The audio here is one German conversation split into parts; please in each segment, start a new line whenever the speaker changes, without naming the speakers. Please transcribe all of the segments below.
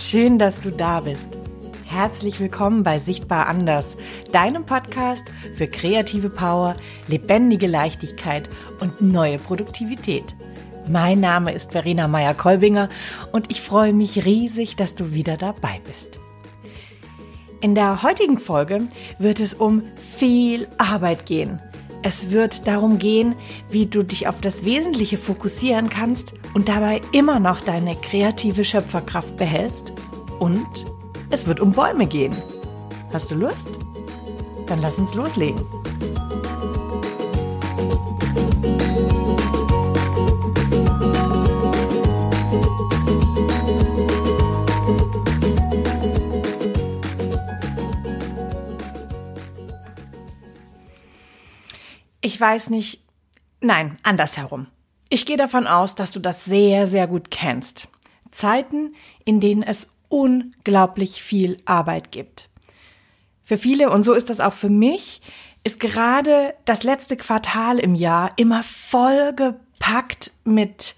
Schön, dass du da bist. Herzlich willkommen bei Sichtbar Anders, deinem Podcast für kreative Power, lebendige Leichtigkeit und neue Produktivität. Mein Name ist Verena Meyer-Kolbinger und ich freue mich riesig, dass du wieder dabei bist. In der heutigen Folge wird es um viel Arbeit gehen. Es wird darum gehen, wie du dich auf das Wesentliche fokussieren kannst und dabei immer noch deine kreative Schöpferkraft behältst. Und es wird um Bäume gehen. Hast du Lust? Dann lass uns loslegen. Ich weiß nicht, nein, andersherum. Ich gehe davon aus, dass du das sehr, sehr gut kennst. Zeiten, in denen es unglaublich viel Arbeit gibt. Für viele, und so ist das auch für mich, ist gerade das letzte Quartal im Jahr immer vollgepackt mit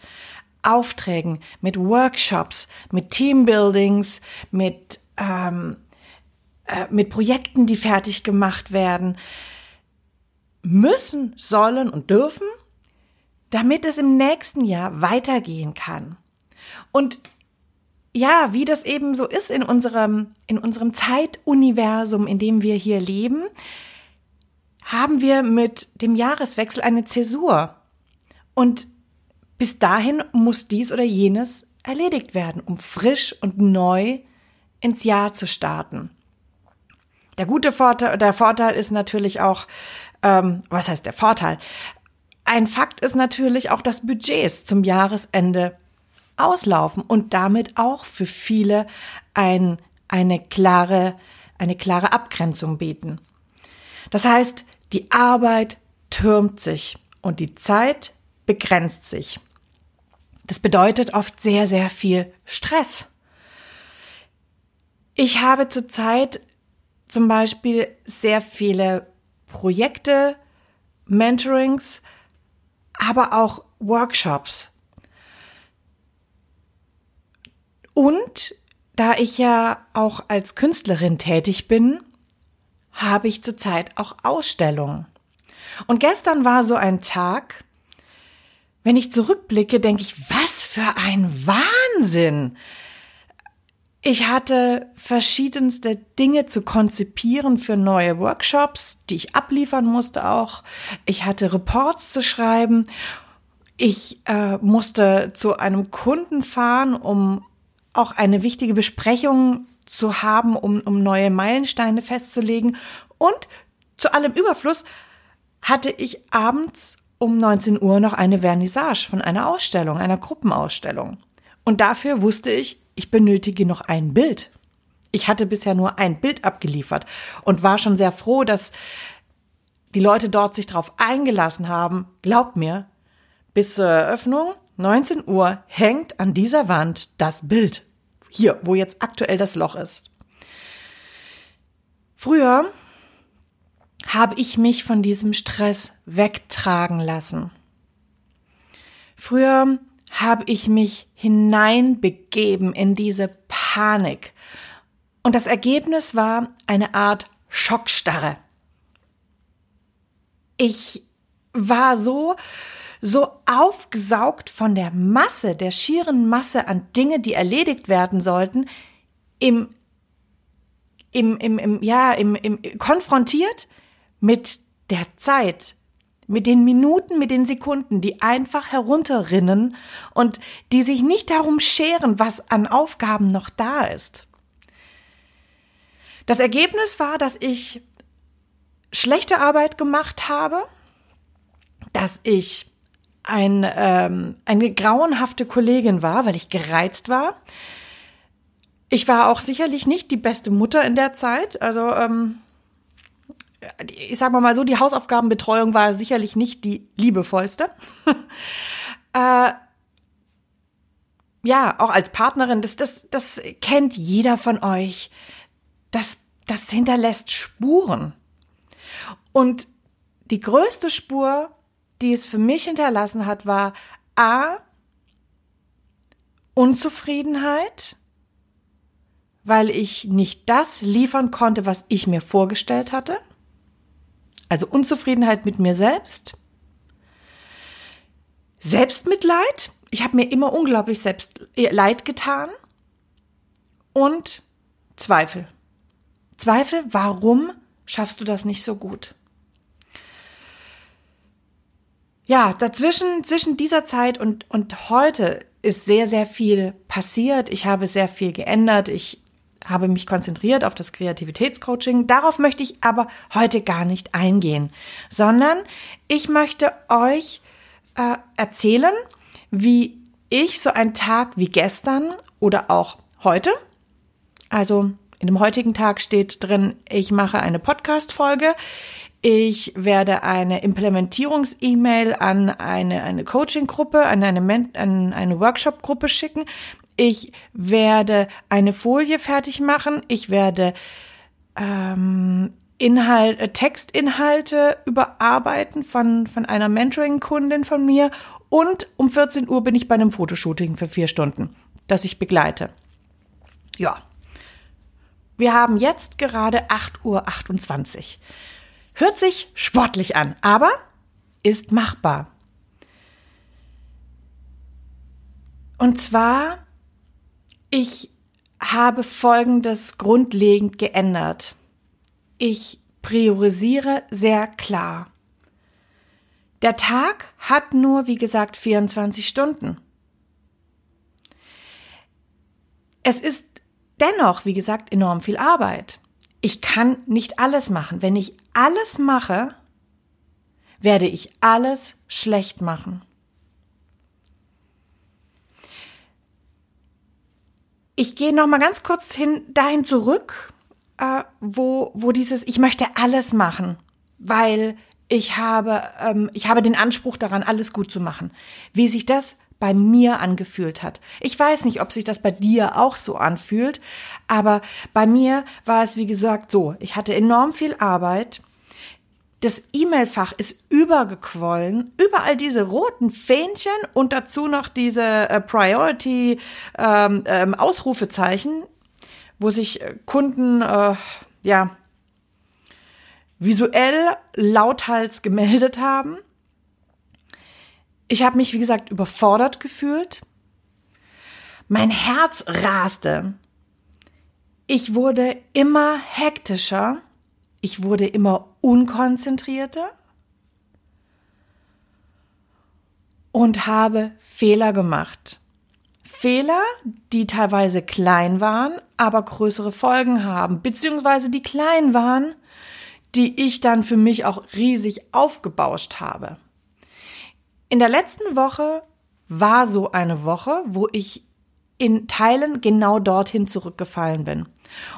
Aufträgen, mit Workshops, mit Teambuildings, mit, ähm, äh, mit Projekten, die fertig gemacht werden, müssen, sollen und dürfen, damit es im nächsten Jahr weitergehen kann. Und ja, wie das eben so ist in unserem, in unserem Zeituniversum, in dem wir hier leben, haben wir mit dem Jahreswechsel eine Zäsur. Und bis dahin muss dies oder jenes erledigt werden, um frisch und neu ins Jahr zu starten. Der gute Vorteil, der Vorteil ist natürlich auch, ähm, was heißt der Vorteil? Ein Fakt ist natürlich auch, dass Budgets zum Jahresende auslaufen und damit auch für viele ein, eine klare, eine klare Abgrenzung bieten. Das heißt, die Arbeit türmt sich und die Zeit begrenzt sich. Das bedeutet oft sehr, sehr viel Stress. Ich habe zurzeit zum Beispiel sehr viele Projekte, Mentorings, aber auch Workshops. Und da ich ja auch als Künstlerin tätig bin, habe ich zurzeit auch Ausstellungen. Und gestern war so ein Tag, wenn ich zurückblicke, denke ich, was für ein Wahnsinn! Ich hatte verschiedenste Dinge zu konzipieren für neue Workshops, die ich abliefern musste auch. Ich hatte Reports zu schreiben. Ich äh, musste zu einem Kunden fahren, um auch eine wichtige Besprechung zu haben, um, um neue Meilensteine festzulegen. Und zu allem Überfluss hatte ich abends um 19 Uhr noch eine Vernissage von einer Ausstellung, einer Gruppenausstellung. Und dafür wusste ich, ich benötige noch ein Bild. Ich hatte bisher nur ein Bild abgeliefert und war schon sehr froh, dass die Leute dort sich darauf eingelassen haben. Glaubt mir, bis zur Eröffnung 19 Uhr hängt an dieser Wand das Bild. Hier, wo jetzt aktuell das Loch ist. Früher habe ich mich von diesem Stress wegtragen lassen. Früher habe ich mich hineinbegeben in diese Panik. Und das Ergebnis war eine Art Schockstarre. Ich war so, so aufgesaugt von der Masse, der schieren Masse an Dinge, die erledigt werden sollten, im, im, im, im ja, im, im, konfrontiert mit der Zeit, mit den Minuten, mit den Sekunden, die einfach herunterrinnen und die sich nicht darum scheren, was an Aufgaben noch da ist. Das Ergebnis war, dass ich schlechte Arbeit gemacht habe, dass ich ein, ähm, eine grauenhafte Kollegin war, weil ich gereizt war. Ich war auch sicherlich nicht die beste Mutter in der Zeit. Also ähm, ich sag mal so, die Hausaufgabenbetreuung war sicherlich nicht die liebevollste. äh, ja, auch als Partnerin, das, das, das kennt jeder von euch. Das, das hinterlässt Spuren. Und die größte Spur, die es für mich hinterlassen hat, war A, Unzufriedenheit weil ich nicht das liefern konnte, was ich mir vorgestellt hatte. Also Unzufriedenheit mit mir selbst. Selbstmitleid. Ich habe mir immer unglaublich selbst äh, leid getan. Und Zweifel. Zweifel, warum schaffst du das nicht so gut? Ja, dazwischen, zwischen dieser Zeit und, und heute ist sehr, sehr viel passiert. Ich habe sehr viel geändert. Ich habe mich konzentriert auf das Kreativitätscoaching. Darauf möchte ich aber heute gar nicht eingehen, sondern ich möchte euch äh, erzählen, wie ich so einen Tag wie gestern oder auch heute, also in dem heutigen Tag steht drin, ich mache eine Podcast-Folge. Ich werde eine Implementierungs-E-Mail an eine, eine Coaching-Gruppe, an eine, an eine Workshop-Gruppe schicken. Ich werde eine Folie fertig machen. Ich werde ähm, Inhalt, äh, Textinhalte überarbeiten von, von einer Mentoring-Kundin von mir. Und um 14 Uhr bin ich bei einem Fotoshooting für vier Stunden, das ich begleite. Ja. Wir haben jetzt gerade 8.28 Uhr. Hört sich sportlich an, aber ist machbar. Und zwar, ich habe Folgendes grundlegend geändert. Ich priorisiere sehr klar. Der Tag hat nur, wie gesagt, 24 Stunden. Es ist dennoch, wie gesagt, enorm viel Arbeit. Ich kann nicht alles machen. Wenn ich alles mache, werde ich alles schlecht machen. Ich gehe noch mal ganz kurz hin dahin zurück, äh, wo wo dieses ich möchte alles machen, weil ich habe ähm, ich habe den Anspruch daran alles gut zu machen. Wie sich das bei mir angefühlt hat. Ich weiß nicht, ob sich das bei dir auch so anfühlt, aber bei mir war es wie gesagt so, ich hatte enorm viel Arbeit. Das E-Mail-Fach ist übergequollen, überall diese roten Fähnchen und dazu noch diese äh, Priority ähm, ähm, wo sich äh, Kunden äh, ja visuell lauthals gemeldet haben. Ich habe mich, wie gesagt, überfordert gefühlt. Mein Herz raste. Ich wurde immer hektischer. Ich wurde immer unkonzentrierter. Und habe Fehler gemacht. Fehler, die teilweise klein waren, aber größere Folgen haben, beziehungsweise die klein waren, die ich dann für mich auch riesig aufgebauscht habe. In der letzten Woche war so eine Woche, wo ich in Teilen genau dorthin zurückgefallen bin.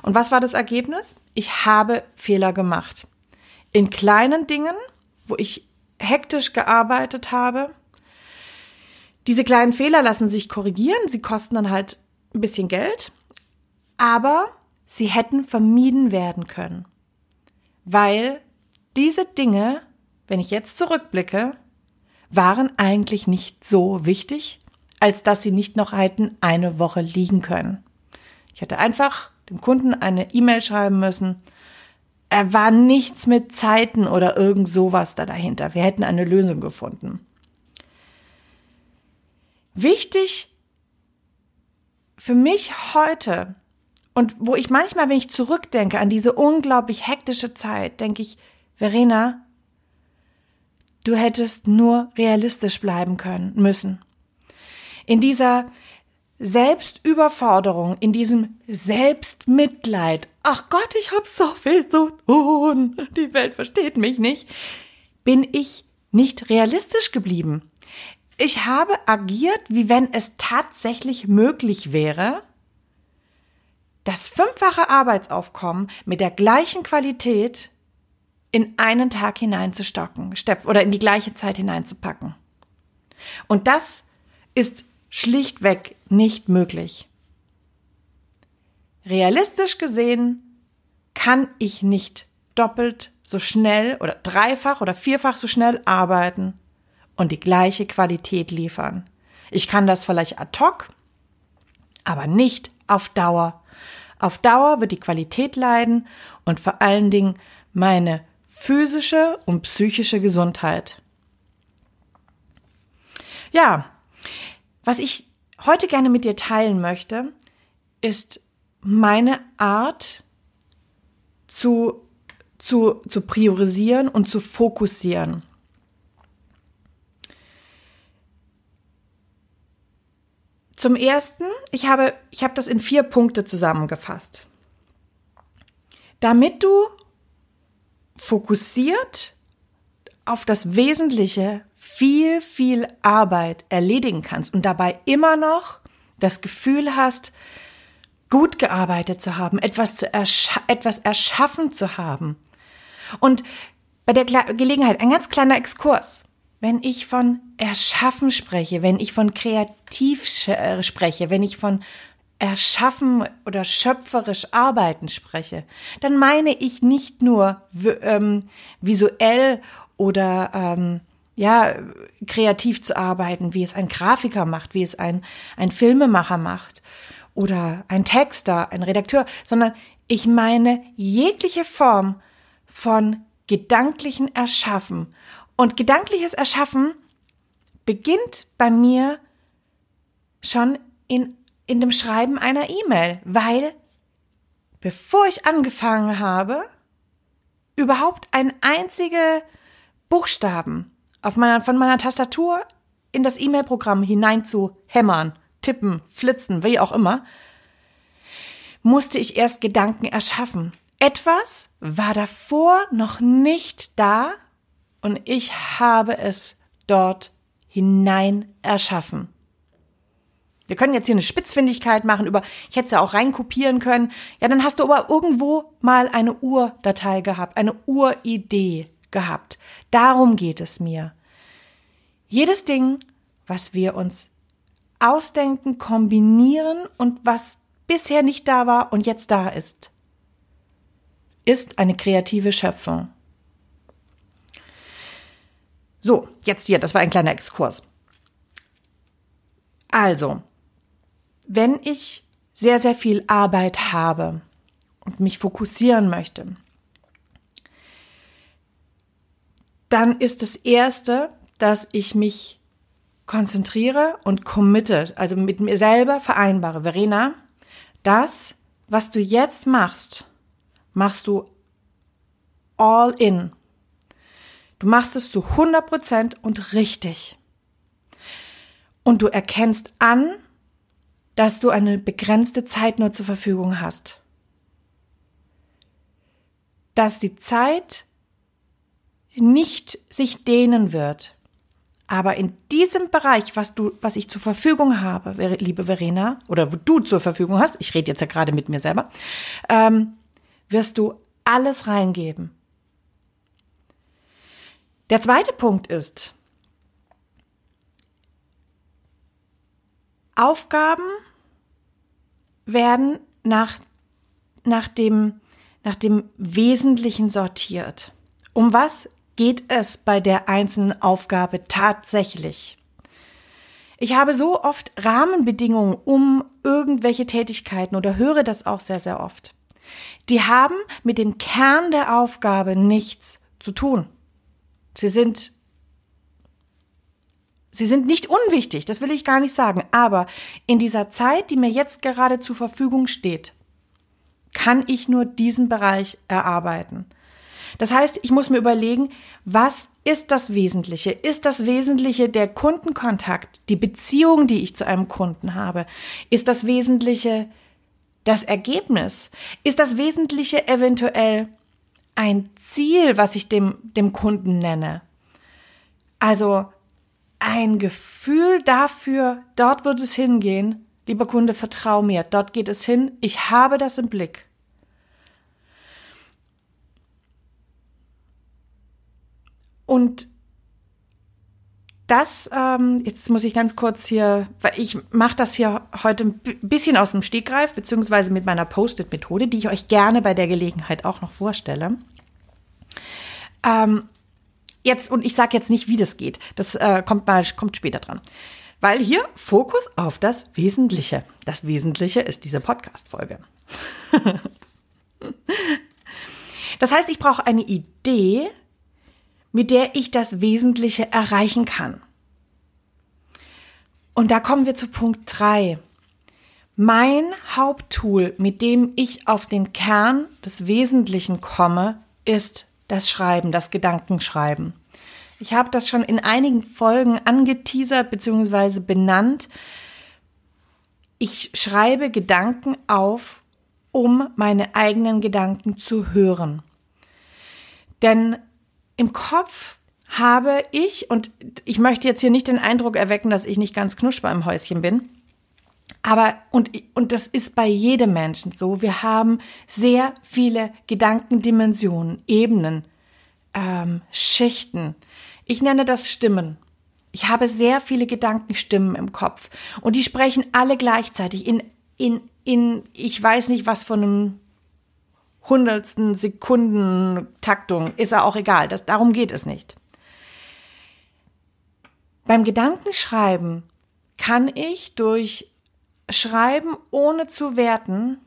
Und was war das Ergebnis? Ich habe Fehler gemacht. In kleinen Dingen, wo ich hektisch gearbeitet habe. Diese kleinen Fehler lassen sich korrigieren, sie kosten dann halt ein bisschen Geld, aber sie hätten vermieden werden können. Weil diese Dinge, wenn ich jetzt zurückblicke, waren eigentlich nicht so wichtig, als dass sie nicht noch hätten eine Woche liegen können. Ich hätte einfach dem Kunden eine E-Mail schreiben müssen. Er war nichts mit Zeiten oder irgend sowas da dahinter. Wir hätten eine Lösung gefunden. Wichtig für mich heute und wo ich manchmal, wenn ich zurückdenke an diese unglaublich hektische Zeit, denke ich, Verena, Du hättest nur realistisch bleiben können müssen. In dieser Selbstüberforderung, in diesem Selbstmitleid, ach Gott, ich hab so viel zu tun, die Welt versteht mich nicht, bin ich nicht realistisch geblieben. Ich habe agiert, wie wenn es tatsächlich möglich wäre, das fünffache Arbeitsaufkommen mit der gleichen Qualität in einen Tag hineinzustocken oder in die gleiche Zeit hineinzupacken. Und das ist schlichtweg nicht möglich. Realistisch gesehen kann ich nicht doppelt so schnell oder dreifach oder vierfach so schnell arbeiten und die gleiche Qualität liefern. Ich kann das vielleicht ad hoc, aber nicht auf Dauer. Auf Dauer wird die Qualität leiden und vor allen Dingen meine physische und psychische Gesundheit. Ja, was ich heute gerne mit dir teilen möchte, ist meine Art zu, zu, zu priorisieren und zu fokussieren. Zum ersten, ich habe, ich habe das in vier Punkte zusammengefasst. Damit du fokussiert auf das Wesentliche viel, viel Arbeit erledigen kannst und dabei immer noch das Gefühl hast, gut gearbeitet zu haben, etwas, zu erscha etwas erschaffen zu haben. Und bei der Gelegenheit ein ganz kleiner Exkurs. Wenn ich von Erschaffen spreche, wenn ich von kreativ äh, spreche, wenn ich von Erschaffen oder schöpferisch arbeiten spreche, dann meine ich nicht nur ähm, visuell oder ähm, ja kreativ zu arbeiten, wie es ein Grafiker macht, wie es ein ein Filmemacher macht oder ein Texter, ein Redakteur, sondern ich meine jegliche Form von gedanklichen Erschaffen. Und gedankliches Erschaffen beginnt bei mir schon in, in dem Schreiben einer E-Mail, weil bevor ich angefangen habe, überhaupt ein einzige Buchstaben auf meiner, von meiner Tastatur in das E-Mail-Programm hinein zu hämmern, tippen, flitzen, wie auch immer, musste ich erst Gedanken erschaffen. Etwas war davor noch nicht da und ich habe es dort hinein erschaffen. Wir können jetzt hier eine Spitzfindigkeit machen über, ich hätte es ja auch reinkopieren können. Ja, dann hast du aber irgendwo mal eine Urdatei gehabt, eine Uridee gehabt. Darum geht es mir. Jedes Ding, was wir uns ausdenken, kombinieren und was bisher nicht da war und jetzt da ist, ist eine kreative Schöpfung. So, jetzt hier, das war ein kleiner Exkurs. Also, wenn ich sehr, sehr viel Arbeit habe und mich fokussieren möchte, dann ist das Erste, dass ich mich konzentriere und committed, also mit mir selber vereinbare. Verena, das, was du jetzt machst, machst du all in. Du machst es zu 100 Prozent und richtig. Und du erkennst an, dass du eine begrenzte Zeit nur zur Verfügung hast. Dass die Zeit nicht sich dehnen wird. Aber in diesem Bereich, was du, was ich zur Verfügung habe, liebe Verena, oder wo du zur Verfügung hast, ich rede jetzt ja gerade mit mir selber, ähm, wirst du alles reingeben. Der zweite Punkt ist, Aufgaben werden nach, nach, dem, nach dem Wesentlichen sortiert. Um was geht es bei der einzelnen Aufgabe tatsächlich? Ich habe so oft Rahmenbedingungen um irgendwelche Tätigkeiten oder höre das auch sehr, sehr oft. Die haben mit dem Kern der Aufgabe nichts zu tun. Sie sind Sie sind nicht unwichtig, das will ich gar nicht sagen, aber in dieser Zeit, die mir jetzt gerade zur Verfügung steht, kann ich nur diesen Bereich erarbeiten. Das heißt, ich muss mir überlegen, was ist das Wesentliche? Ist das Wesentliche der Kundenkontakt, die Beziehung, die ich zu einem Kunden habe? Ist das Wesentliche das Ergebnis? Ist das Wesentliche eventuell ein Ziel, was ich dem, dem Kunden nenne. Also ein Gefühl dafür, dort wird es hingehen. Lieber Kunde, vertrau mir, dort geht es hin. Ich habe das im Blick. Und das, ähm, jetzt muss ich ganz kurz hier, weil ich mache das hier heute ein bisschen aus dem Stegreif, beziehungsweise mit meiner Post-it-Methode, die ich euch gerne bei der Gelegenheit auch noch vorstelle. Ähm, jetzt, und ich sage jetzt nicht, wie das geht, das äh, kommt mal, kommt später dran. Weil hier Fokus auf das Wesentliche. Das Wesentliche ist diese Podcast-Folge. das heißt, ich brauche eine Idee, mit der ich das Wesentliche erreichen kann. Und da kommen wir zu Punkt drei. Mein Haupttool, mit dem ich auf den Kern des Wesentlichen komme, ist das Schreiben, das Gedankenschreiben. Ich habe das schon in einigen Folgen angeteasert bzw. benannt. Ich schreibe Gedanken auf, um meine eigenen Gedanken zu hören. Denn im Kopf habe ich, und ich möchte jetzt hier nicht den Eindruck erwecken, dass ich nicht ganz knuschbar im Häuschen bin, aber, und, und das ist bei jedem Menschen so, wir haben sehr viele Gedankendimensionen, Ebenen, ähm, Schichten. Ich nenne das Stimmen. Ich habe sehr viele Gedankenstimmen im Kopf und die sprechen alle gleichzeitig in, in, in, ich weiß nicht was von einem hundertsten Sekunden Taktung, ist ja auch egal, das, darum geht es nicht. Beim Gedankenschreiben kann ich durch Schreiben ohne zu werten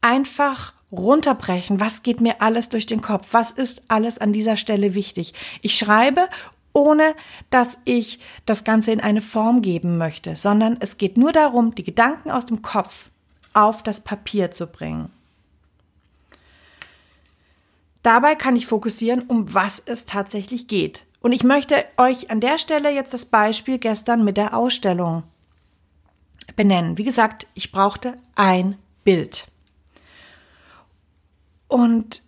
einfach runterbrechen, was geht mir alles durch den Kopf, was ist alles an dieser Stelle wichtig. Ich schreibe, ohne dass ich das Ganze in eine Form geben möchte, sondern es geht nur darum, die Gedanken aus dem Kopf auf das Papier zu bringen. Dabei kann ich fokussieren, um was es tatsächlich geht. Und ich möchte euch an der Stelle jetzt das Beispiel gestern mit der Ausstellung benennen. Wie gesagt, ich brauchte ein Bild. Und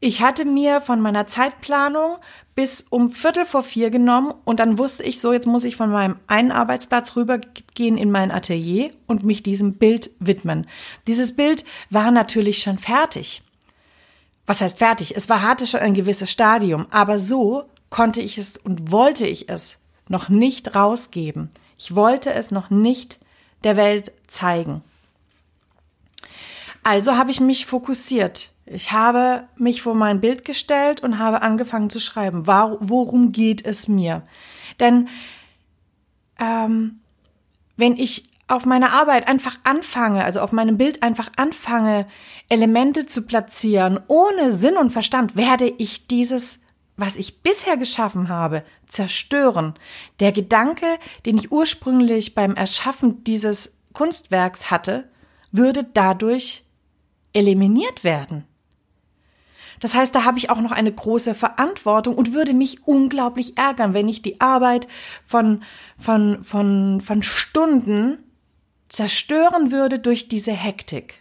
ich hatte mir von meiner Zeitplanung bis um Viertel vor vier genommen und dann wusste ich so, jetzt muss ich von meinem einen Arbeitsplatz rübergehen in mein Atelier und mich diesem Bild widmen. Dieses Bild war natürlich schon fertig was heißt fertig? Es war, hatte schon ein gewisses Stadium, aber so konnte ich es und wollte ich es noch nicht rausgeben. Ich wollte es noch nicht der Welt zeigen. Also habe ich mich fokussiert. Ich habe mich vor mein Bild gestellt und habe angefangen zu schreiben. Worum geht es mir? Denn ähm, wenn ich auf meiner Arbeit einfach anfange, also auf meinem Bild einfach anfange, Elemente zu platzieren, ohne Sinn und Verstand, werde ich dieses, was ich bisher geschaffen habe, zerstören. Der Gedanke, den ich ursprünglich beim Erschaffen dieses Kunstwerks hatte, würde dadurch eliminiert werden. Das heißt, da habe ich auch noch eine große Verantwortung und würde mich unglaublich ärgern, wenn ich die Arbeit von, von, von, von Stunden zerstören würde durch diese Hektik.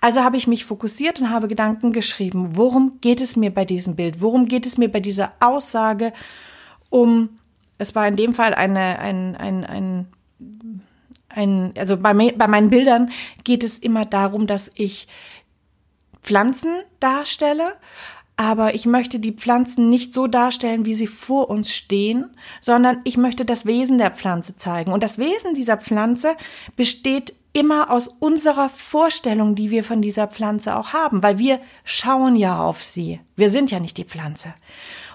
Also habe ich mich fokussiert und habe Gedanken geschrieben. Worum geht es mir bei diesem Bild? Worum geht es mir bei dieser Aussage? Um, es war in dem Fall eine, ein, ein, ein, ein also bei, bei meinen Bildern geht es immer darum, dass ich Pflanzen darstelle, aber ich möchte die Pflanzen nicht so darstellen, wie sie vor uns stehen, sondern ich möchte das Wesen der Pflanze zeigen. Und das Wesen dieser Pflanze besteht immer aus unserer Vorstellung, die wir von dieser Pflanze auch haben, weil wir schauen ja auf sie. Wir sind ja nicht die Pflanze.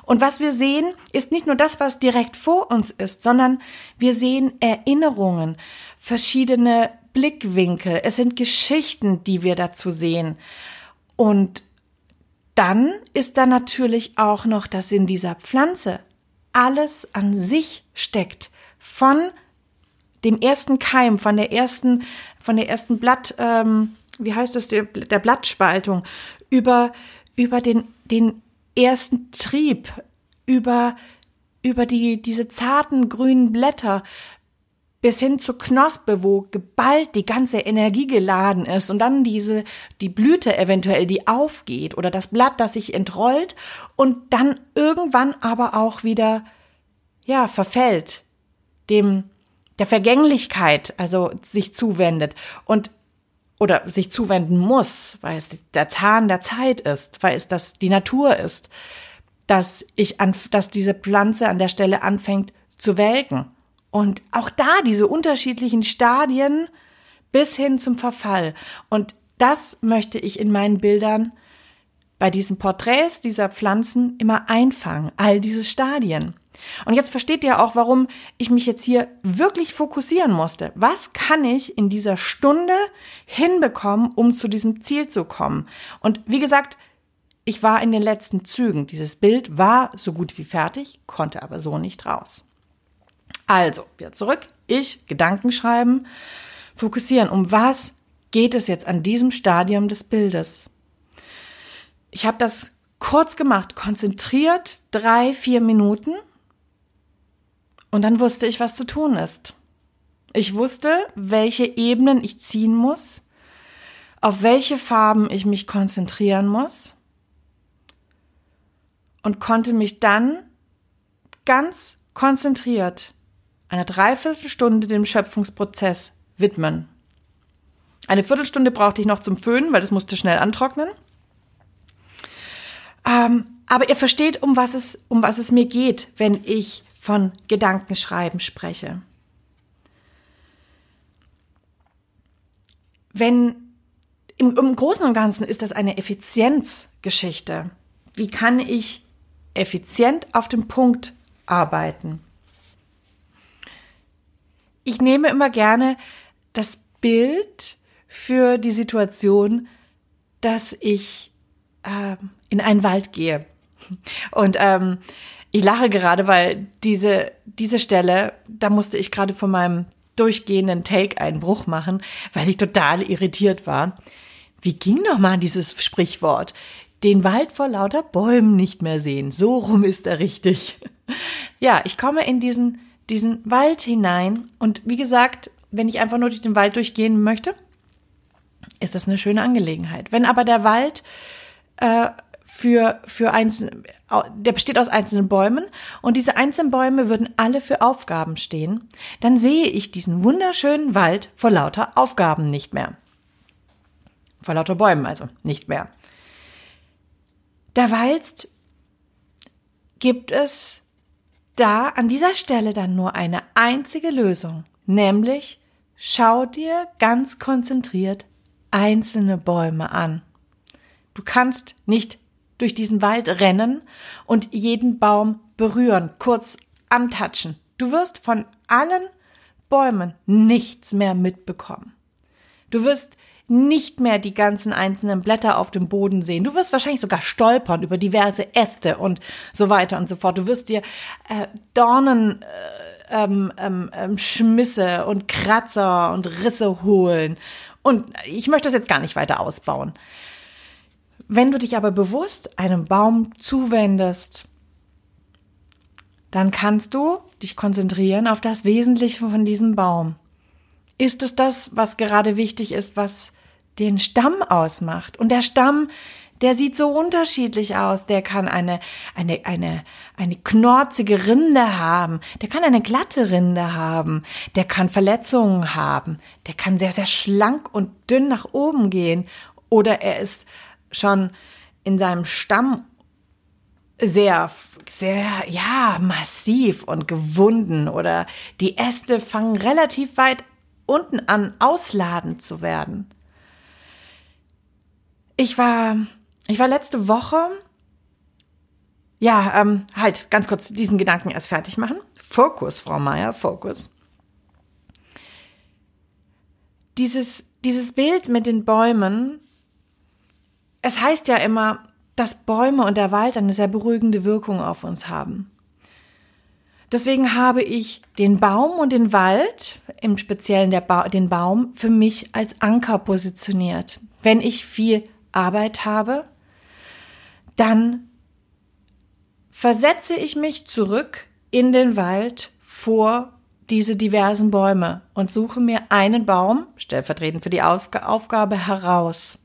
Und was wir sehen, ist nicht nur das, was direkt vor uns ist, sondern wir sehen Erinnerungen, verschiedene Blickwinkel. Es sind Geschichten, die wir dazu sehen. Und dann ist da natürlich auch noch, dass in dieser Pflanze alles an sich steckt. Von dem ersten Keim, von der ersten, von der ersten Blatt, ähm, wie heißt es, der, der Blattspaltung, über, über den, den ersten Trieb, über, über die, diese zarten grünen Blätter, bis hin zur Knospe, wo geballt die ganze Energie geladen ist und dann diese, die Blüte eventuell, die aufgeht oder das Blatt, das sich entrollt und dann irgendwann aber auch wieder, ja, verfällt, dem, der Vergänglichkeit, also sich zuwendet und oder sich zuwenden muss, weil es der Zahn der Zeit ist, weil es das die Natur ist, dass ich an, dass diese Pflanze an der Stelle anfängt zu welken und auch da diese unterschiedlichen Stadien bis hin zum Verfall. Und das möchte ich in meinen Bildern bei diesen Porträts dieser Pflanzen immer einfangen, all diese Stadien. Und jetzt versteht ihr auch, warum ich mich jetzt hier wirklich fokussieren musste. Was kann ich in dieser Stunde hinbekommen, um zu diesem Ziel zu kommen? Und wie gesagt, ich war in den letzten Zügen. Dieses Bild war so gut wie fertig, konnte aber so nicht raus. Also, wieder zurück. Ich, Gedanken schreiben, fokussieren. Um was geht es jetzt an diesem Stadium des Bildes? Ich habe das kurz gemacht, konzentriert, drei, vier Minuten und dann wusste ich, was zu tun ist. Ich wusste, welche Ebenen ich ziehen muss, auf welche Farben ich mich konzentrieren muss und konnte mich dann ganz konzentriert eine Dreiviertelstunde dem Schöpfungsprozess widmen. Eine Viertelstunde brauchte ich noch zum Föhnen, weil das musste schnell antrocknen. Ähm, aber ihr versteht, um was es, um was es mir geht, wenn ich von Gedankenschreiben spreche. Wenn im, im Großen und Ganzen ist das eine Effizienzgeschichte. Wie kann ich effizient auf dem Punkt arbeiten? Ich nehme immer gerne das Bild für die Situation, dass ich äh, in einen Wald gehe. Und ähm, ich lache gerade, weil diese, diese Stelle, da musste ich gerade von meinem durchgehenden Take einen Bruch machen, weil ich total irritiert war. Wie ging nochmal dieses Sprichwort? Den Wald vor lauter Bäumen nicht mehr sehen. So rum ist er richtig. Ja, ich komme in diesen, diesen Wald hinein und wie gesagt, wenn ich einfach nur durch den Wald durchgehen möchte, ist das eine schöne Angelegenheit. Wenn aber der Wald äh, für, für einzelne, der besteht aus einzelnen Bäumen und diese einzelnen Bäume würden alle für Aufgaben stehen, dann sehe ich diesen wunderschönen Wald vor lauter Aufgaben nicht mehr. Vor lauter Bäumen also nicht mehr. Derweilst gibt es da an dieser Stelle dann nur eine einzige Lösung, nämlich schau dir ganz konzentriert einzelne Bäume an. Du kannst nicht durch diesen Wald rennen und jeden Baum berühren, kurz antatschen. Du wirst von allen Bäumen nichts mehr mitbekommen. Du wirst nicht mehr die ganzen einzelnen Blätter auf dem Boden sehen. Du wirst wahrscheinlich sogar stolpern über diverse Äste und so weiter und so fort. Du wirst dir äh, Dornen, äh, ähm, ähm, ähm Schmisse und Kratzer und Risse holen. Und ich möchte das jetzt gar nicht weiter ausbauen. Wenn du dich aber bewusst einem Baum zuwendest, dann kannst du dich konzentrieren auf das Wesentliche von diesem Baum. Ist es das, was gerade wichtig ist, was den Stamm ausmacht? Und der Stamm, der sieht so unterschiedlich aus. Der kann eine, eine, eine, eine knorzige Rinde haben. Der kann eine glatte Rinde haben. Der kann Verletzungen haben. Der kann sehr, sehr schlank und dünn nach oben gehen. Oder er ist schon in seinem Stamm sehr, sehr, ja, massiv und gewunden oder die Äste fangen relativ weit unten an, ausladend zu werden. Ich war, ich war letzte Woche, ja, ähm, halt, ganz kurz diesen Gedanken erst fertig machen. Fokus, Frau Meier, Fokus. Dieses, dieses Bild mit den Bäumen es heißt ja immer, dass Bäume und der Wald eine sehr beruhigende Wirkung auf uns haben. Deswegen habe ich den Baum und den Wald, im Speziellen ba den Baum, für mich als Anker positioniert. Wenn ich viel Arbeit habe, dann versetze ich mich zurück in den Wald vor diese diversen Bäume und suche mir einen Baum, stellvertretend für die Aufgabe, heraus.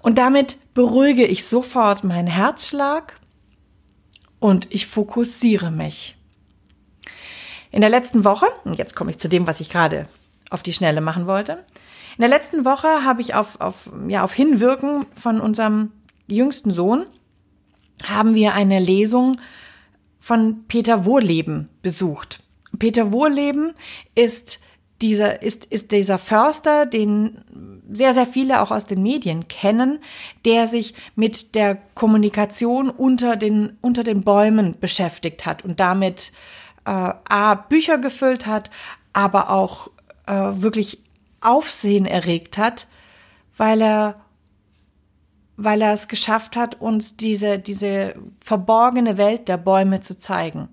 Und damit beruhige ich sofort meinen Herzschlag und ich fokussiere mich. In der letzten Woche, und jetzt komme ich zu dem, was ich gerade auf die Schnelle machen wollte. In der letzten Woche habe ich auf, auf, ja, auf Hinwirken von unserem jüngsten Sohn, haben wir eine Lesung von Peter Wohleben besucht. Peter Wohleben ist dieser, ist, ist dieser Förster, den sehr, sehr viele auch aus den Medien kennen, der sich mit der Kommunikation unter den, unter den Bäumen beschäftigt hat und damit äh, A, Bücher gefüllt hat, aber auch äh, wirklich Aufsehen erregt hat, weil er weil er es geschafft hat, uns diese, diese verborgene Welt der Bäume zu zeigen.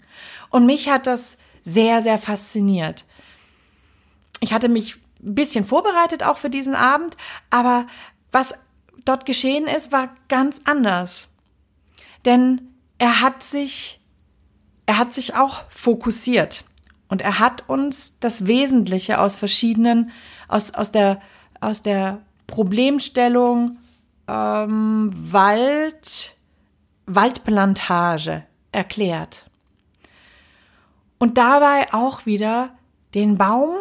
Und mich hat das sehr, sehr fasziniert. Ich hatte mich ein bisschen vorbereitet auch für diesen Abend, aber was dort geschehen ist, war ganz anders. Denn er hat sich, er hat sich auch fokussiert und er hat uns das Wesentliche aus verschiedenen, aus, aus der, aus der Problemstellung ähm, Wald, Waldplantage erklärt. Und dabei auch wieder den Baum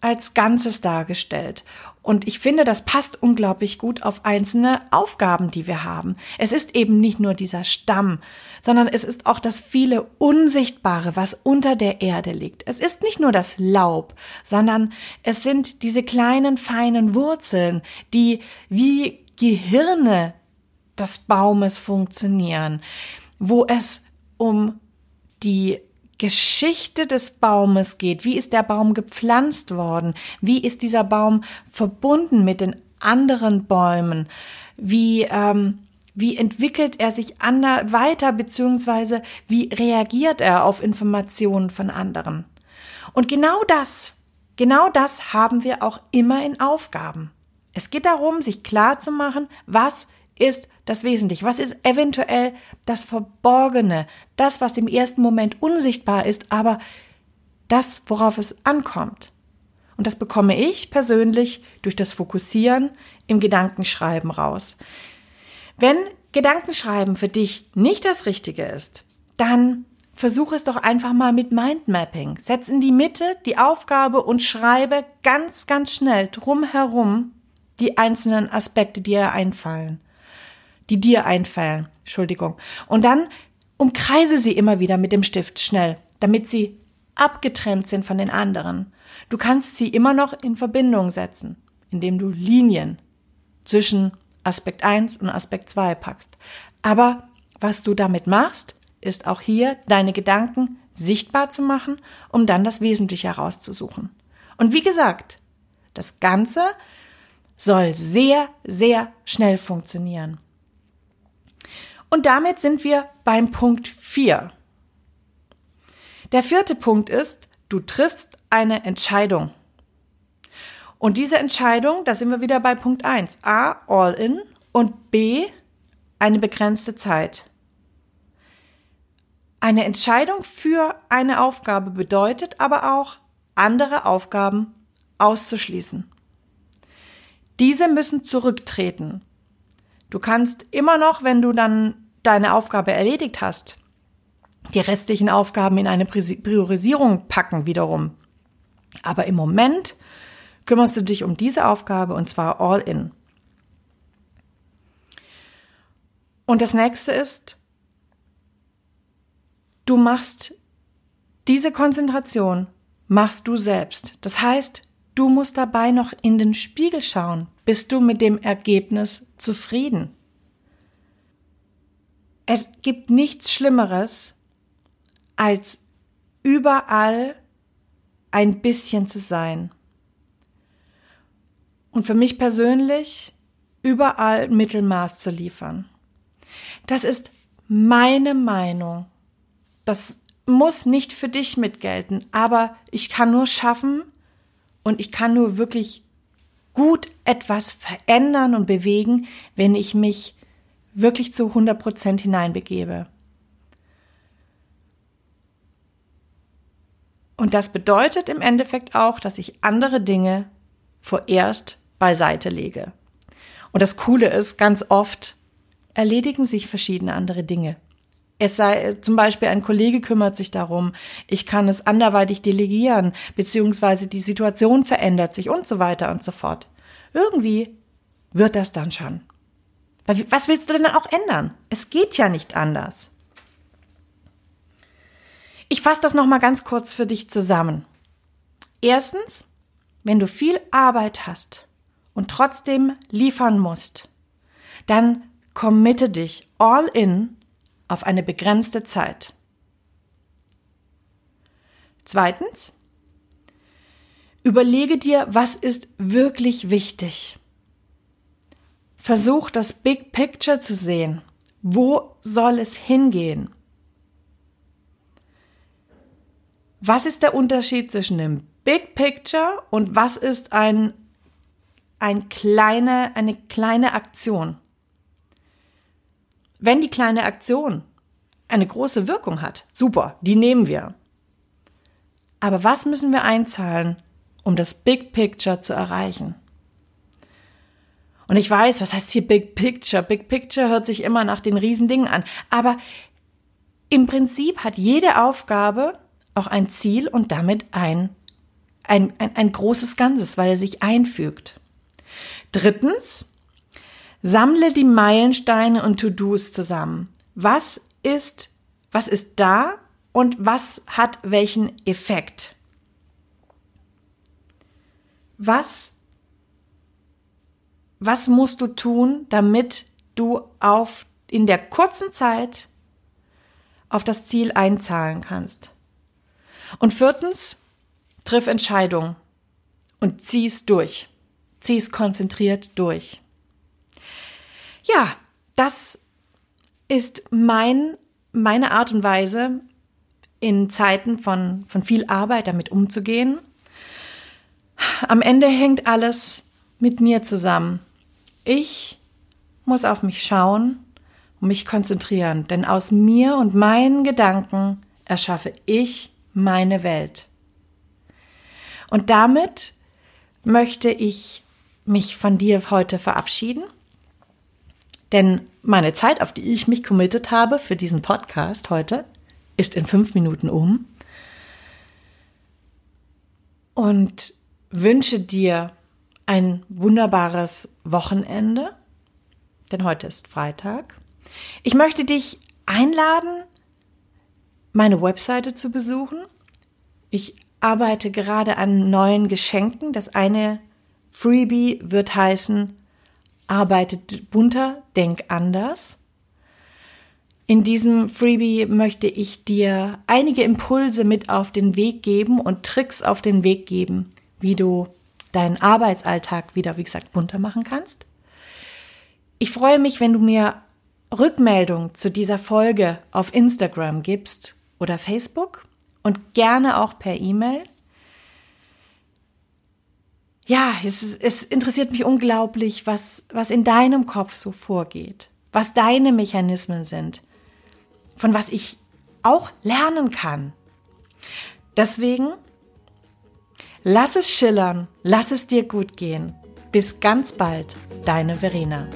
als Ganzes dargestellt. Und ich finde, das passt unglaublich gut auf einzelne Aufgaben, die wir haben. Es ist eben nicht nur dieser Stamm, sondern es ist auch das viele Unsichtbare, was unter der Erde liegt. Es ist nicht nur das Laub, sondern es sind diese kleinen, feinen Wurzeln, die wie Gehirne des Baumes funktionieren, wo es um die Geschichte des Baumes geht. Wie ist der Baum gepflanzt worden? Wie ist dieser Baum verbunden mit den anderen Bäumen? Wie, ähm, wie entwickelt er sich ander weiter, beziehungsweise wie reagiert er auf Informationen von anderen? Und genau das, genau das haben wir auch immer in Aufgaben. Es geht darum, sich klar zu machen, was ist das Wesentliche, was ist eventuell das Verborgene, das, was im ersten Moment unsichtbar ist, aber das, worauf es ankommt. Und das bekomme ich persönlich durch das Fokussieren im Gedankenschreiben raus. Wenn Gedankenschreiben für dich nicht das Richtige ist, dann versuche es doch einfach mal mit Mindmapping. Setz in die Mitte die Aufgabe und schreibe ganz, ganz schnell drumherum die einzelnen Aspekte, die dir einfallen, die dir einfallen, Entschuldigung. Und dann umkreise sie immer wieder mit dem Stift schnell, damit sie abgetrennt sind von den anderen. Du kannst sie immer noch in Verbindung setzen, indem du Linien zwischen Aspekt 1 und Aspekt 2 packst. Aber was du damit machst, ist auch hier deine Gedanken sichtbar zu machen, um dann das Wesentliche herauszusuchen. Und wie gesagt, das Ganze soll sehr, sehr schnell funktionieren. Und damit sind wir beim Punkt 4. Der vierte Punkt ist, du triffst eine Entscheidung. Und diese Entscheidung, da sind wir wieder bei Punkt 1. A, all in und B, eine begrenzte Zeit. Eine Entscheidung für eine Aufgabe bedeutet aber auch, andere Aufgaben auszuschließen. Diese müssen zurücktreten. Du kannst immer noch, wenn du dann deine Aufgabe erledigt hast, die restlichen Aufgaben in eine Priorisierung packen wiederum. Aber im Moment kümmerst du dich um diese Aufgabe und zwar all in. Und das nächste ist, du machst diese Konzentration, machst du selbst. Das heißt, Du musst dabei noch in den Spiegel schauen. Bist du mit dem Ergebnis zufrieden? Es gibt nichts Schlimmeres, als überall ein bisschen zu sein. Und für mich persönlich überall Mittelmaß zu liefern. Das ist meine Meinung. Das muss nicht für dich mitgelten, aber ich kann nur schaffen, und ich kann nur wirklich gut etwas verändern und bewegen, wenn ich mich wirklich zu 100 Prozent hineinbegebe. Und das bedeutet im Endeffekt auch, dass ich andere Dinge vorerst beiseite lege. Und das Coole ist, ganz oft erledigen sich verschiedene andere Dinge. Es sei zum Beispiel ein Kollege kümmert sich darum, ich kann es anderweitig delegieren, beziehungsweise die Situation verändert sich und so weiter und so fort. Irgendwie wird das dann schon. Was willst du denn auch ändern? Es geht ja nicht anders. Ich fasse das nochmal ganz kurz für dich zusammen. Erstens, wenn du viel Arbeit hast und trotzdem liefern musst, dann committe dich all in auf eine begrenzte Zeit. Zweitens, überlege dir, was ist wirklich wichtig. Versuch das Big Picture zu sehen. Wo soll es hingehen? Was ist der Unterschied zwischen dem Big Picture und was ist ein, ein kleine, eine kleine Aktion? Wenn die kleine Aktion eine große Wirkung hat, super, die nehmen wir. Aber was müssen wir einzahlen, um das Big Picture zu erreichen? Und ich weiß, was heißt hier Big Picture? Big Picture hört sich immer nach den Riesendingen an. Aber im Prinzip hat jede Aufgabe auch ein Ziel und damit ein, ein, ein, ein großes Ganzes, weil er sich einfügt. Drittens, sammle die Meilensteine und To-Dos zusammen. Was ist, was ist da und was hat welchen Effekt? Was, was musst du tun, damit du auf, in der kurzen Zeit auf das Ziel einzahlen kannst? Und viertens, triff Entscheidungen und zieh es durch. Zieh es konzentriert durch. Ja, das ist mein, meine Art und Weise, in Zeiten von, von viel Arbeit damit umzugehen. Am Ende hängt alles mit mir zusammen. Ich muss auf mich schauen und mich konzentrieren, denn aus mir und meinen Gedanken erschaffe ich meine Welt. Und damit möchte ich mich von dir heute verabschieden. Denn meine Zeit, auf die ich mich committed habe für diesen Podcast heute, ist in fünf Minuten um. Und wünsche dir ein wunderbares Wochenende, denn heute ist Freitag. Ich möchte dich einladen, meine Webseite zu besuchen. Ich arbeite gerade an neuen Geschenken. Das eine Freebie wird heißen, arbeitet bunter, denk anders. In diesem Freebie möchte ich dir einige Impulse mit auf den Weg geben und Tricks auf den Weg geben, wie du deinen Arbeitsalltag wieder, wie gesagt, bunter machen kannst. Ich freue mich, wenn du mir Rückmeldung zu dieser Folge auf Instagram gibst oder Facebook und gerne auch per E-Mail. Ja, es, es interessiert mich unglaublich, was, was in deinem Kopf so vorgeht, was deine Mechanismen sind, von was ich auch lernen kann. Deswegen, lass es schillern, lass es dir gut gehen. Bis ganz bald, deine Verena.